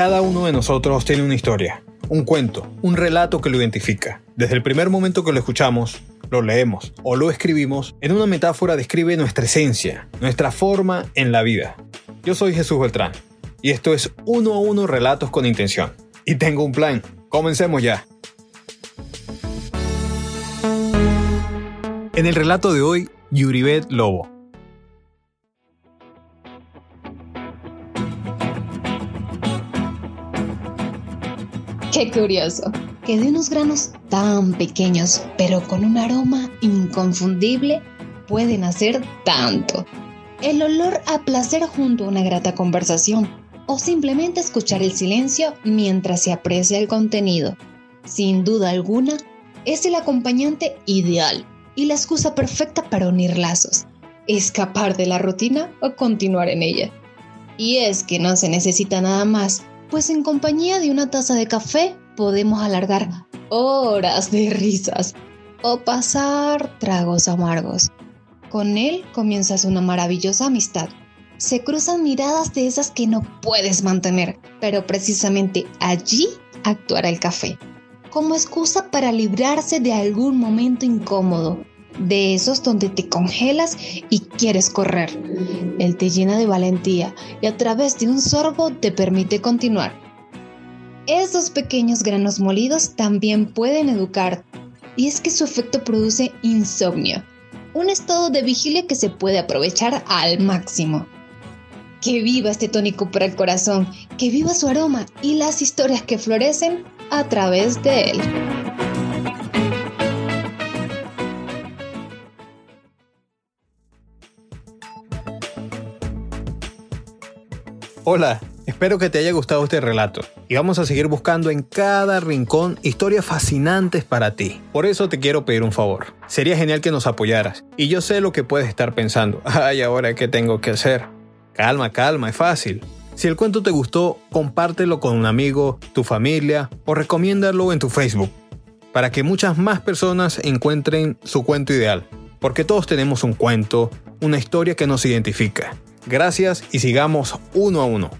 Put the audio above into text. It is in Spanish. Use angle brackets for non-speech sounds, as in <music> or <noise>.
Cada uno de nosotros tiene una historia, un cuento, un relato que lo identifica. Desde el primer momento que lo escuchamos, lo leemos o lo escribimos, en una metáfora describe nuestra esencia, nuestra forma en la vida. Yo soy Jesús Beltrán y esto es uno a uno relatos con intención. Y tengo un plan. Comencemos ya. En el relato de hoy, Yuribet Lobo. Curioso, que de unos granos tan pequeños, pero con un aroma inconfundible, pueden hacer tanto. El olor a placer junto a una grata conversación, o simplemente escuchar el silencio mientras se aprecia el contenido. Sin duda alguna, es el acompañante ideal y la excusa perfecta para unir lazos, escapar de la rutina o continuar en ella. Y es que no se necesita nada más, pues en compañía de una taza de café podemos alargar horas de risas o pasar tragos amargos. Con él comienzas una maravillosa amistad. Se cruzan miradas de esas que no puedes mantener, pero precisamente allí actuará el café como excusa para librarse de algún momento incómodo, de esos donde te congelas y quieres correr. Él te llena de valentía y a través de un sorbo te permite continuar. Esos pequeños granos molidos también pueden educar, y es que su efecto produce insomnio, un estado de vigilia que se puede aprovechar al máximo. Que viva este tónico para el corazón, que viva su aroma y las historias que florecen a través de él. Hola, espero que te haya gustado este relato y vamos a seguir buscando en cada rincón historias fascinantes para ti. Por eso te quiero pedir un favor. Sería genial que nos apoyaras y yo sé lo que puedes estar pensando. <laughs> Ay, ahora qué tengo que hacer. Calma, calma, es fácil. Si el cuento te gustó, compártelo con un amigo, tu familia o recomiéndalo en tu Facebook para que muchas más personas encuentren su cuento ideal. Porque todos tenemos un cuento, una historia que nos identifica. Gracias y sigamos uno a uno.